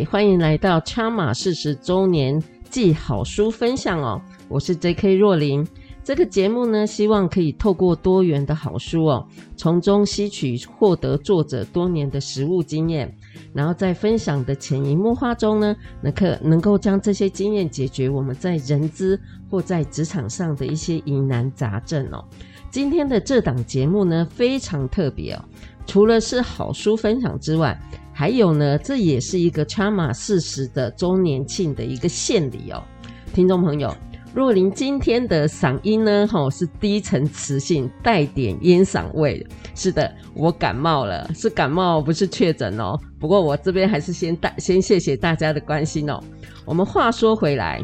欢迎来到 Chama 四十周年记好书分享哦！我是 J.K. 若琳。这个节目呢，希望可以透过多元的好书哦，从中吸取获得作者多年的实务经验，然后在分享的潜移默化中呢，能可能够将这些经验解决我们在人资或在职场上的一些疑难杂症哦。今天的这档节目呢，非常特别哦，除了是好书分享之外，还有呢，这也是一个 Chama 四十的周年庆的一个献礼哦，听众朋友，若琳今天的嗓音呢，吼是低沉磁性，带点烟嗓味。是的，我感冒了，是感冒，不是确诊哦。不过我这边还是先大先谢谢大家的关心哦。我们话说回来，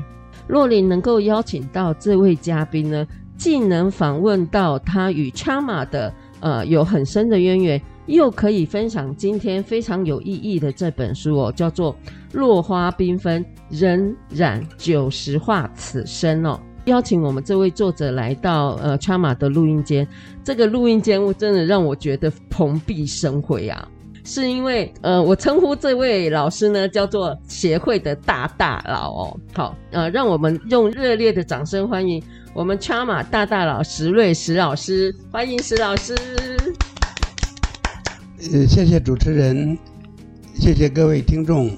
若琳能够邀请到这位嘉宾呢，既能访问到他与 Chama 的呃有很深的渊源。又可以分享今天非常有意义的这本书哦，叫做《落花缤纷，仍然九十画此生》哦。邀请我们这位作者来到呃 Chama 的录音间，这个录音间真的让我觉得蓬荜生辉啊！是因为呃，我称呼这位老师呢叫做协会的大大佬哦。好，呃，让我们用热烈的掌声欢迎我们 Chama 大大佬石瑞石老师，欢迎石老师。呃，谢谢主持人，谢谢各位听众，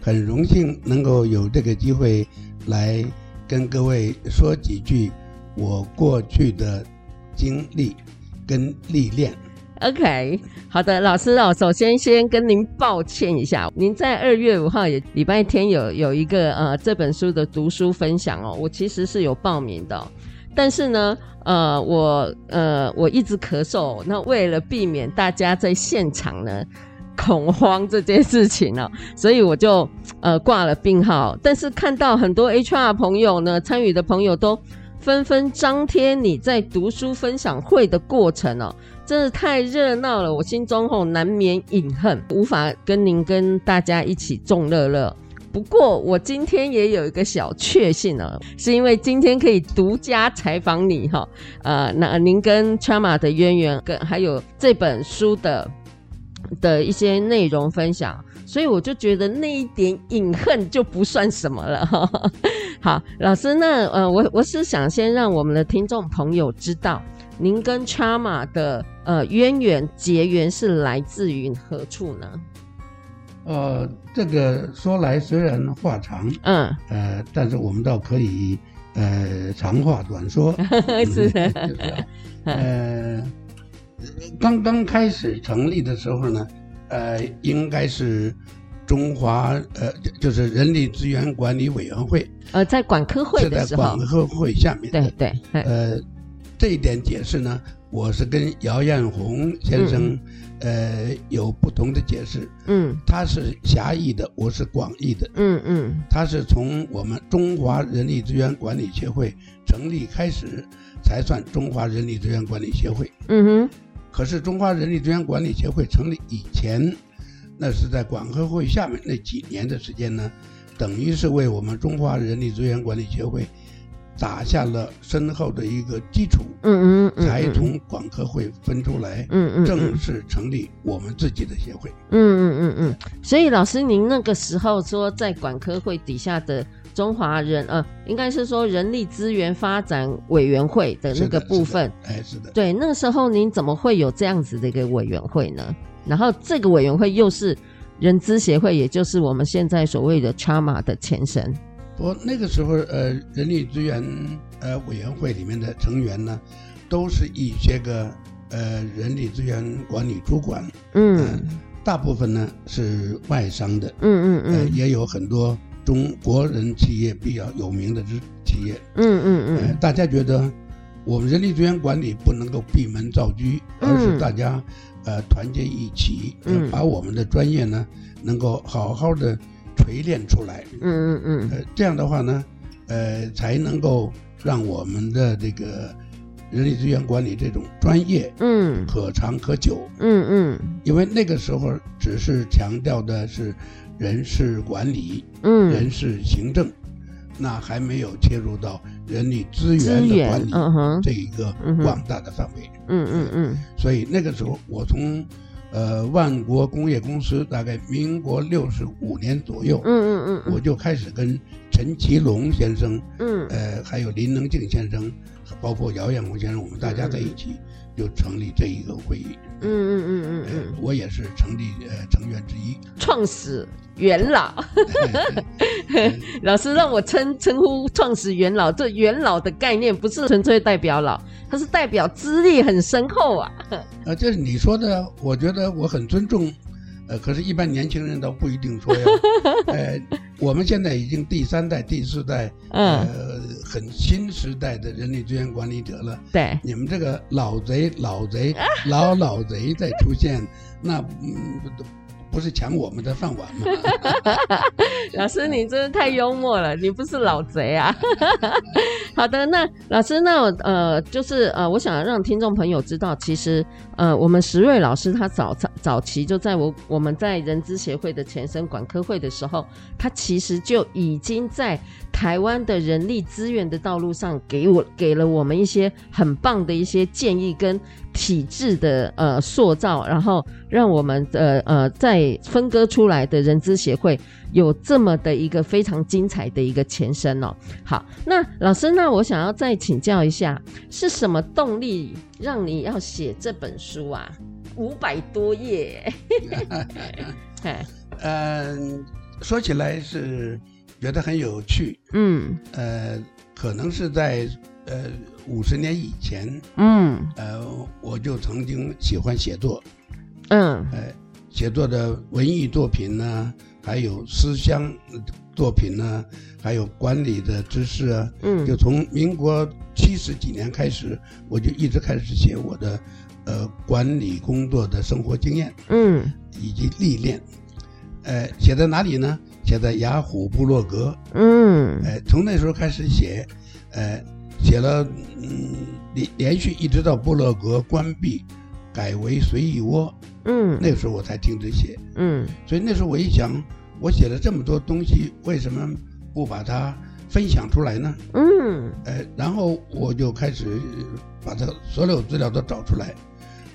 很荣幸能够有这个机会来跟各位说几句我过去的经历跟历练。OK，好的，老师哦，首先先跟您抱歉一下，您在二月五号也礼拜天有有一个呃这本书的读书分享哦，我其实是有报名的。但是呢，呃，我呃，我一直咳嗽，那为了避免大家在现场呢 恐慌这件事情呢，所以我就呃挂了病号。但是看到很多 HR 朋友呢，参与的朋友都纷纷张贴你在读书分享会的过程哦，真的太热闹了，我心中吼难免隐恨，无法跟您跟大家一起众乐乐。不过我今天也有一个小确幸呢，是因为今天可以独家采访你哈，呃，那您跟 Chama 的渊源，跟还有这本书的的一些内容分享，所以我就觉得那一点隐恨就不算什么了哈。好，老师，那呃，我我是想先让我们的听众朋友知道，您跟 Chama 的呃渊源结缘是来自于何处呢？呃，这个说来虽然话长，嗯，呃，但是我们倒可以，呃，长话短说，是。的，就是，呃，刚刚开始成立的时候呢，呃，应该是中华，呃，就是人力资源管理委员会，呃，在管科会的时候，在管科会下面，对对，呃，这一点解释呢，我是跟姚彦红先生。嗯呃，有不同的解释。嗯，他是狭义的，我是广义的。嗯嗯，他是从我们中华人力资源管理协会成立开始，才算中华人力资源管理协会。嗯哼。可是中华人力资源管理协会成立以前，那是在管科会下面那几年的时间呢，等于是为我们中华人力资源管理协会。打下了深厚的一个基础，嗯嗯，才从管科会分出来，嗯嗯，正式成立我们自己的协会，嗯嗯嗯嗯。所以老师，您那个时候说在管科会底下的中华人，呃，应该是说人力资源发展委员会的那个部分，哎，是的，对，那个时候您怎么会有这样子的一个委员会呢？然后这个委员会又是人资协会，也就是我们现在所谓的 Chama 的前身。我那个时候，呃，人力资源呃委员会里面的成员呢，都是一些个呃人力资源管理主管，嗯、呃，大部分呢是外商的，嗯嗯嗯、呃，也有很多中国人企业比较有名的企业，嗯嗯嗯、呃，大家觉得我们人力资源管理不能够闭门造车，而是大家呃团结一起，嗯，把我们的专业呢能够好好的锤炼出来，嗯嗯嗯，呃，这样的话呢，呃，才能够让我们的这个人力资源管理这种专业，嗯，可长可久，嗯嗯，因为那个时候只是强调的是人事管理，嗯，人事行政。那还没有切入到人力资源的管理这一个广大的范围，嗯嗯嗯，所以那个时候我从呃万国工业公司大概民国六十五年左右，嗯嗯嗯，我就开始跟陈其龙先生，嗯，呃还有林能静先生，包括姚彦红先生，我们大家在一起就成立这一个会议，嗯嗯嗯嗯嗯，我也是成立呃成员之一，创始。元老，老师让我称称呼创始元老。这元老的概念不是纯粹代表老，他是代表资历很深厚啊。呃，这是你说的，我觉得我很尊重。呃，可是，一般年轻人倒不一定说呀。呃，我们现在已经第三代、第四代，呃，很新时代的人力资源管理者了。对，你们这个老贼、老贼、老老贼再出现，那嗯。不是抢我们的饭碗吗？老师，你真是太幽默了，你不是老贼啊！好的，那老师，那呃，就是呃，我想让听众朋友知道，其实呃，我们石瑞老师他早早早期就在我我们在人资协会的前身管科会的时候，他其实就已经在台湾的人力资源的道路上给我给了我们一些很棒的一些建议跟。体制的呃塑造，然后让我们呃呃在分割出来的人资协会有这么的一个非常精彩的一个前身哦。好，那老师，那我想要再请教一下，是什么动力让你要写这本书啊？五百多页，嗯，说起来是觉得很有趣，嗯，呃，可能是在。呃，五十年以前，嗯，呃，我就曾经喜欢写作，嗯，呃，写作的文艺作品呢，还有思乡作品呢，还有管理的知识啊，嗯，就从民国七十几年开始，我就一直开始写我的呃管理工作的生活经验，嗯，以及历练，呃，写在哪里呢？写在雅虎部落格，嗯，呃，从那时候开始写，呃。写了，嗯，连连续一直到部落格关闭，改为随意窝，嗯，那个时候我才停止写，嗯，所以那时候我一想，我写了这么多东西，为什么不把它分享出来呢？嗯，呃，然后我就开始把它所有资料都找出来，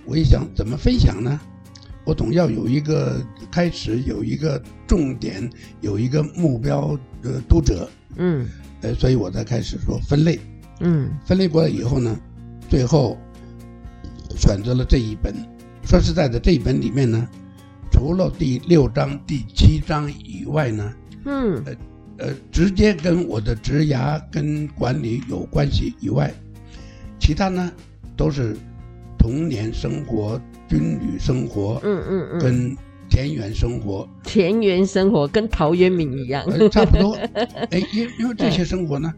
我一想怎么分享呢？我总要有一个开始，有一个重点，有一个目标的读者，嗯，呃，所以我才开始说分类。嗯，分类过了以后呢，最后选择了这一本。说实在的，这一本里面呢，除了第六章、第七章以外呢，嗯，呃呃，直接跟我的职涯跟管理有关系以外，其他呢都是童年生活、军旅生活，嗯嗯嗯，跟。田园生活，田园生活跟陶渊明一样，呃、差不多。哎，因因为这些生活呢，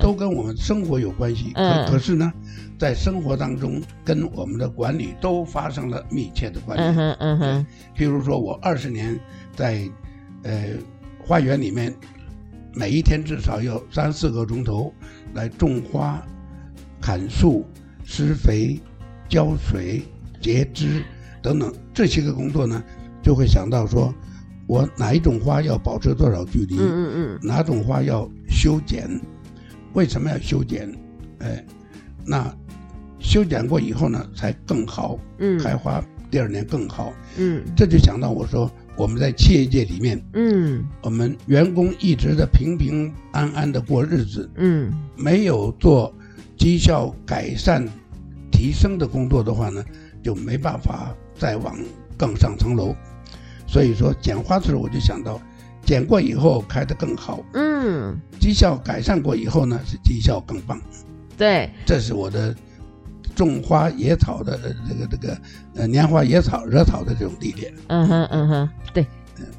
都跟我们生活有关系。可可是呢，在生活当中，跟我们的管理都发生了密切的关系。嗯哼，嗯哼。譬如说，我二十年在呃花园里面，每一天至少要三四个钟头来种花、砍树、施肥、浇水、截枝等等这些个工作呢。就会想到说，我哪一种花要保持多少距离？嗯嗯嗯，哪种花要修剪？为什么要修剪？哎，那修剪过以后呢，才更好，嗯，开花第二年更好，嗯，这就想到我说我们在企业界里面，嗯，我们员工一直的平平安安的过日子，嗯，没有做绩效改善、提升的工作的话呢，就没办法再往更上层楼。所以说剪花的时候，我就想到，剪过以后开得更好，嗯，绩效改善过以后呢，是绩效更棒，对，这是我的种花野草的这个这个呃拈花野草惹草的这种历练，嗯哼嗯哼，对，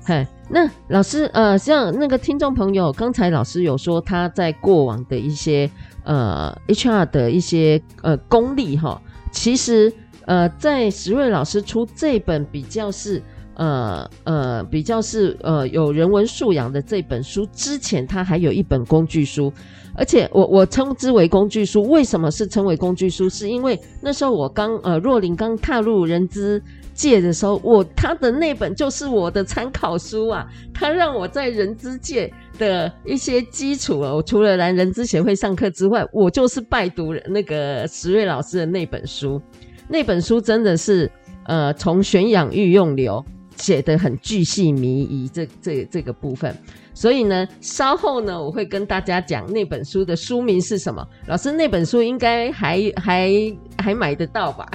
嗨，那老师呃，像那个听众朋友，刚才老师有说他在过往的一些呃 HR 的一些呃功力哈，其实。呃，在石瑞老师出这本比较是呃呃比较是呃有人文素养的这本书之前，他还有一本工具书，而且我我称之为工具书，为什么是称为工具书？是因为那时候我刚呃若琳刚踏入人资界的时候，我他的那本就是我的参考书啊，他让我在人资界的一些基础啊，我除了来人资协会上课之外，我就是拜读那个石瑞老师的那本书。那本书真的是呃，从选养育用流写得很巨细靡遗，这这这个部分。所以呢，稍后呢，我会跟大家讲那本书的书名是什么。老师，那本书应该还还还买得到吧？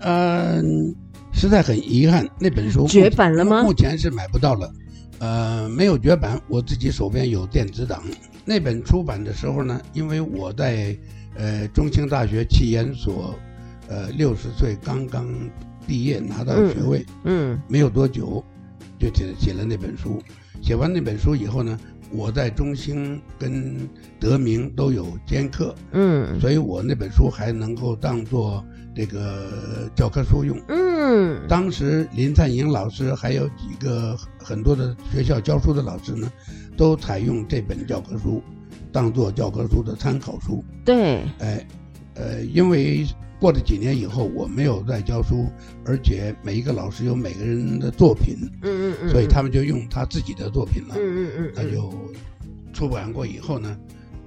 嗯。实在很遗憾，那本书绝版了吗？目前是买不到了，呃，没有绝版，我自己手边有电子档。那本出版的时候呢，因为我在呃中兴大学企研所，呃六十岁刚刚毕业拿到学位，嗯，嗯没有多久就写写了那本书。写完那本书以后呢，我在中兴跟德明都有兼课，嗯，所以我那本书还能够当做。这个教科书用，嗯，当时林灿英老师还有几个很多的学校教书的老师呢，都采用这本教科书，当做教科书的参考书。对，哎，呃，因为过了几年以后，我没有再教书，而且每一个老师有每个人的作品，嗯嗯嗯，所以他们就用他自己的作品了，嗯嗯嗯，那就出版过以后呢。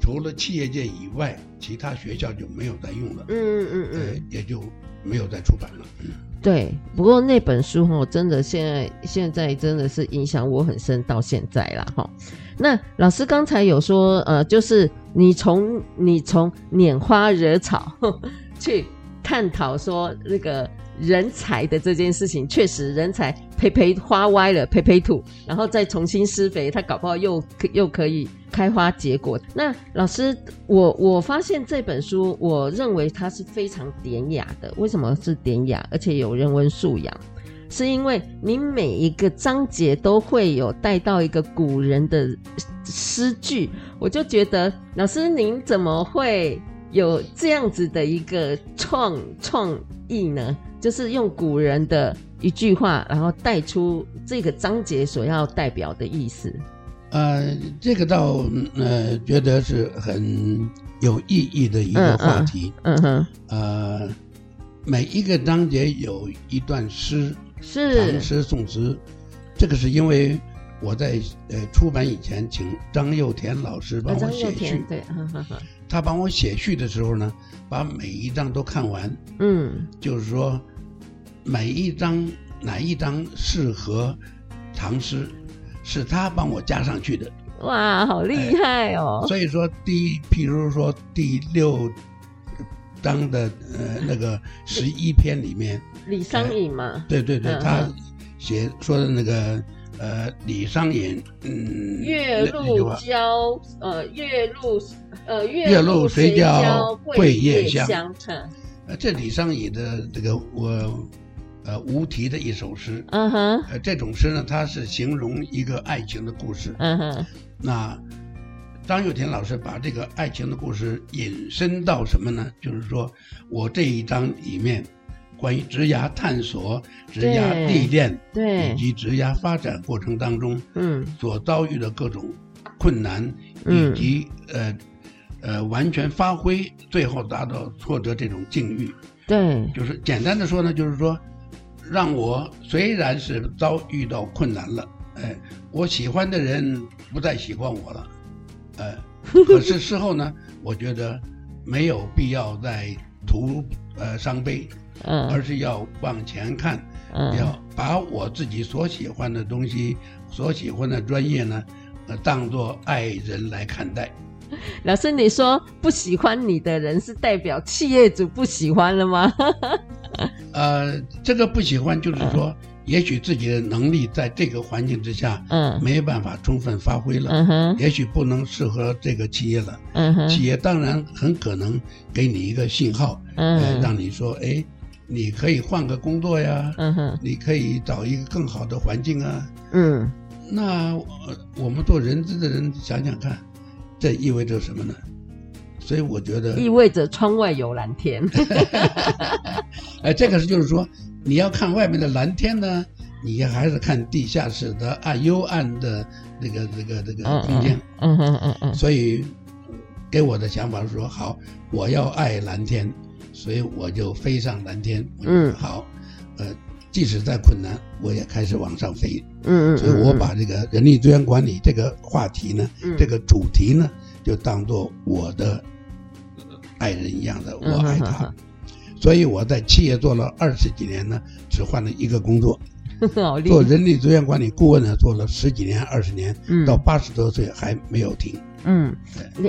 除了企业界以外，其他学校就没有再用了。嗯嗯嗯，呃，也就没有再出版了。嗯，对。不过那本书哈，真的现在现在真的是影响我很深，到现在了哈。那老师刚才有说，呃，就是你从你从拈花惹草 去探讨说那个。人才的这件事情，确实人才培培花歪了，培培土，然后再重新施肥，它搞不好又又可以开花结果。那老师，我我发现这本书，我认为它是非常典雅的。为什么是典雅，而且有人文素养？是因为你每一个章节都会有带到一个古人的诗句，我就觉得老师您怎么会有这样子的一个创创意呢？就是用古人的一句话，然后带出这个章节所要代表的意思。呃，这个倒呃觉得是很有意义的一个话题。嗯，嗯，嗯哼。呃，每一个章节有一段诗，是唐诗宋词。这个是因为我在呃出版以前，请张幼田老师帮我写序。对，呵呵呵。他帮我写序的时候呢，把每一章都看完。嗯，就是说。每一章哪一章适合唐诗，是他帮我加上去的。哇，好厉害哦！所以说，第一，譬如说第六章的呃那个十一篇里面，李商隐嘛、呃，对对对，嗯、他写说的那个呃李商隐，嗯，月露交呃月露呃月露谁教桂叶香？呃，这李商隐的这个我。呃，无题的一首诗，嗯哼，呃，这种诗呢，它是形容一个爱情的故事，嗯哼。那张幼田老师把这个爱情的故事引申到什么呢？就是说我这一章里面关于职涯探索、职涯历练，对，以及职涯发展过程当中，嗯，所遭遇的各种困难，以及呃呃完全发挥，最后达到挫折这种境遇，对，就是简单的说呢，就是说。让我虽然是遭遇到困难了，哎，我喜欢的人不再喜欢我了，哎，可是事后呢，我觉得没有必要再徒呃伤悲，嗯，而是要往前看，嗯，要把我自己所喜欢的东西、所喜欢的专业呢，呃，当作爱人来看待。老师，你说不喜欢你的人是代表企业主不喜欢了吗？呃，这个不喜欢就是说，嗯、也许自己的能力在这个环境之下，嗯，没办法充分发挥了，嗯哼，也许不能适合这个企业了，嗯哼，企业当然很可能给你一个信号，嗯、呃，让你说，哎，你可以换个工作呀，嗯哼，你可以找一个更好的环境啊，嗯，那我们做人资的人想想看，这意味着什么呢？所以我觉得意味着窗外有蓝天。哎，这个是就是说，你要看外面的蓝天呢，你还是看地下室的暗幽暗的那个那个那个空间。嗯嗯嗯嗯。所以给我的想法是说，好，我要爱蓝天，所以我就飞上蓝天。嗯，好，呃。即使再困难，我也开始往上飞。嗯嗯，所以我把这个人力资源管理这个话题呢，嗯、这个主题呢，就当做我的爱人一样的，我爱他。嗯、所以我在企业做了二十几年呢，只换了一个工作，做人力资源管理顾问呢，做了十几年、二十年，嗯、到八十多岁还没有停。嗯，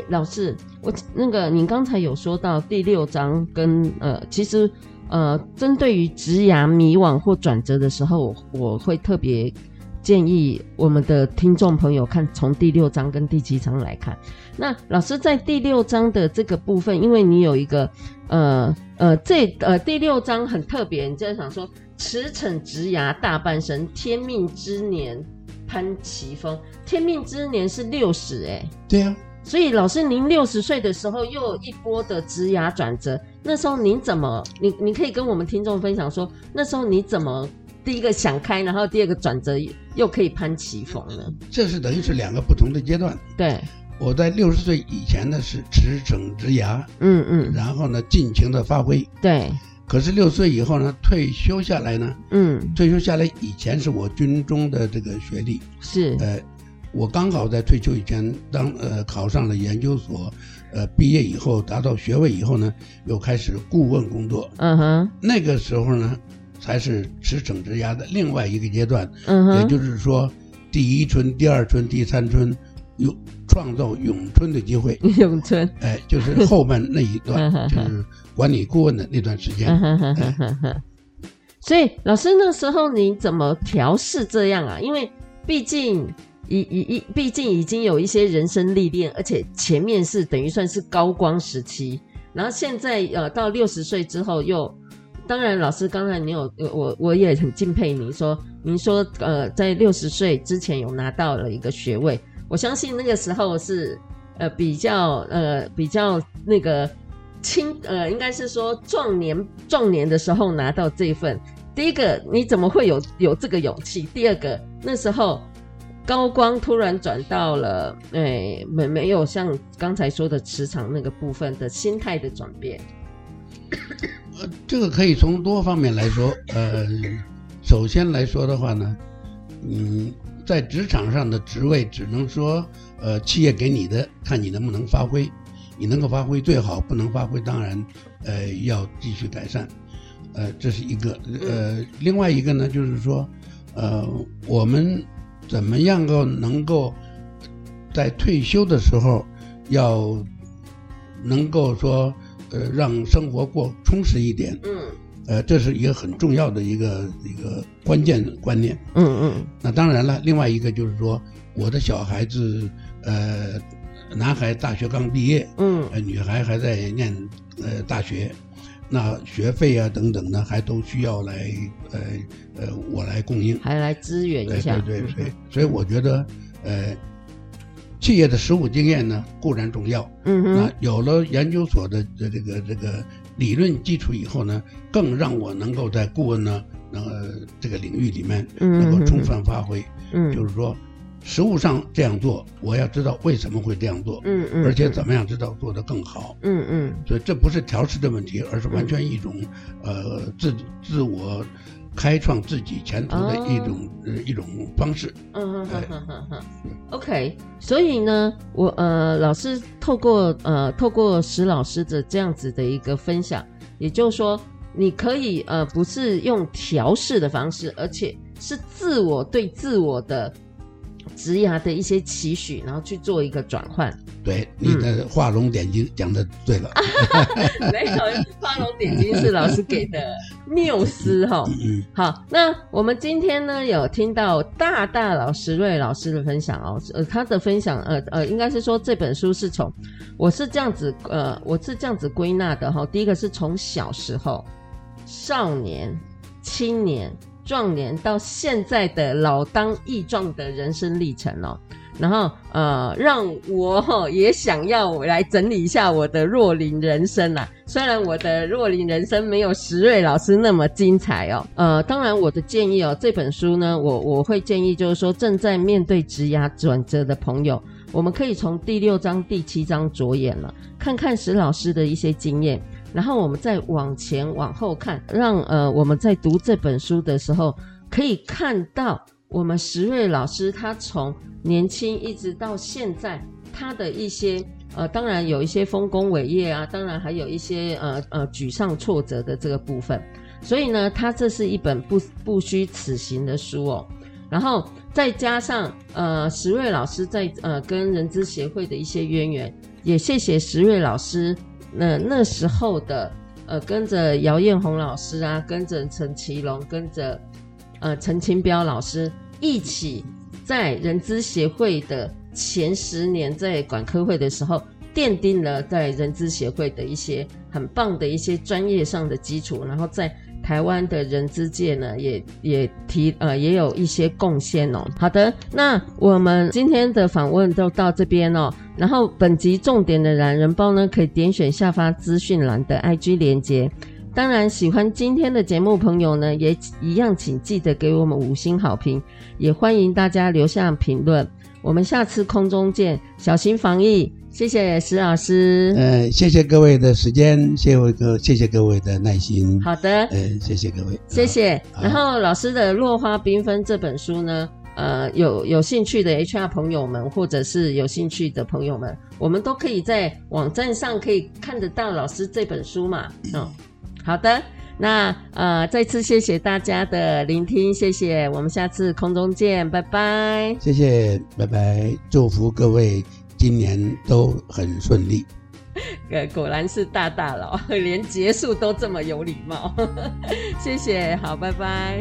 老师，我那个您刚才有说到第六章跟呃，其实。呃，针对于职涯迷惘或转折的时候，我我会特别建议我们的听众朋友看从第六章跟第七章来看。那老师在第六章的这个部分，因为你有一个呃呃这呃第六章很特别，你就想说驰骋职涯大半生，天命之年攀奇峰，天命之年是六十哎，对啊。所以老师，您六十岁的时候又有一波的职涯转折，那时候您怎么？你你可以跟我们听众分享说，那时候你怎么第一个想开，然后第二个转折又可以攀奇峰呢？这是等于是两个不同的阶段。对，我在六十岁以前呢是驰骋职涯，嗯嗯，然后呢尽情的发挥。对，可是六岁以后呢退休下来呢，嗯，退休下来以前是我军中的这个学历是，呃。我刚好在退休以前当呃考上了研究所，呃毕业以后达到学位以后呢，又开始顾问工作。嗯哼，那个时候呢，才是驰骋职涯的另外一个阶段。嗯哼，也就是说，第一春、第二春、第三春，有创造咏春的机会。咏春，哎，就是后面那一段，就是管理顾问的那段时间。所以老师那时候你怎么调试这样啊？因为毕竟。已已已，毕竟已经有一些人生历练，而且前面是等于算是高光时期，然后现在呃到六十岁之后又，当然老师刚才你有我我也很敬佩您说，您说呃在六十岁之前有拿到了一个学位，我相信那个时候是呃比较呃比较那个轻呃应该是说壮年壮年的时候拿到这份，第一个你怎么会有有这个勇气？第二个那时候。高光突然转到了，哎，没没有像刚才说的磁场那个部分的心态的转变。呃，这个可以从多方面来说。呃，首先来说的话呢，嗯，在职场上的职位只能说，呃，企业给你的，看你能不能发挥。你能够发挥最好，不能发挥当然，呃，要继续改善。呃，这是一个。呃，另外一个呢，就是说，呃，我们。怎么样够能够在退休的时候要能够说呃让生活过充实一点，嗯，呃这是一个很重要的一个一个关键观念，嗯嗯。那当然了，另外一个就是说我的小孩子呃男孩大学刚毕业，嗯，呃女孩还在念呃大学。那学费啊等等呢，还都需要来呃呃我来供应，还来支援一下。对对对，嗯、所以我觉得呃，企业的实务经验呢固然重要，嗯哼，那有了研究所的这个这个理论基础以后呢，更让我能够在顾问呢呃这个领域里面能够充分发挥，嗯，就是说。实物上这样做，我要知道为什么会这样做，嗯嗯，而且怎么样知道做得更好，嗯嗯，所以这不是调试的问题，而是完全一种，呃，自自我开创自己前途的一种呃一种方式，嗯哼哼哼哼，OK，所以呢，我呃老师透过呃透过石老师的这样子的一个分享，也就是说，你可以呃不是用调试的方式，而且是自我对自我的。职涯的一些期许，然后去做一个转换。对，你的画龙点睛讲的对了。没有，画龙点睛是老师给的缪斯哈。嗯，好，那我们今天呢有听到大大老师瑞老师的分享哦，呃，他的分享，呃呃，应该是说这本书是从，我是这样子，呃，我是这样子归纳的哈。第一个是从小时候、少年、青年。壮年到现在的老当益壮的人生历程哦，然后呃，让我也想要来整理一下我的若伶人生啦。虽然我的若伶人生没有石瑞老师那么精彩哦，呃，当然我的建议哦，这本书呢，我我会建议就是说正在面对职涯转折的朋友，我们可以从第六章、第七章着眼了，看看石老师的一些经验，然后我们再往前往后看，让呃我们在读这本书的时候可以看到。我们石瑞老师，他从年轻一直到现在，他的一些呃，当然有一些丰功伟业啊，当然还有一些呃呃沮丧挫折的这个部分。所以呢，他这是一本不不虚此行的书哦。然后再加上呃，石瑞老师在呃跟人资协会的一些渊源，也谢谢石瑞老师那、那时候的呃跟着姚艳红老师啊，跟着陈其龙，跟着。呃，陈清标老师一起在人资协会的前十年，在管科会的时候，奠定了在人资协会的一些很棒的一些专业上的基础，然后在台湾的人资界呢，也也提呃也有一些贡献哦。好的，那我们今天的访问就到这边哦。然后本集重点的懒人包呢，可以点选下方资讯栏的 IG 连接。当然，喜欢今天的节目朋友呢，也一样，请记得给我们五星好评，也欢迎大家留下评论。我们下次空中见，小心防疫，谢谢石老师。呃，谢谢各位的时间，谢谢各，谢谢各位的耐心。好的，呃，谢谢各位，谢谢。然后老师的《落花缤纷》这本书呢，呃，有有兴趣的 HR 朋友们，或者是有兴趣的朋友们，我们都可以在网站上可以看得到老师这本书嘛，嗯。好的，那呃，再次谢谢大家的聆听，谢谢，我们下次空中见，拜拜。谢谢，拜拜，祝福各位今年都很顺利。呃，果然是大大佬，连结束都这么有礼貌，谢谢，好，拜拜。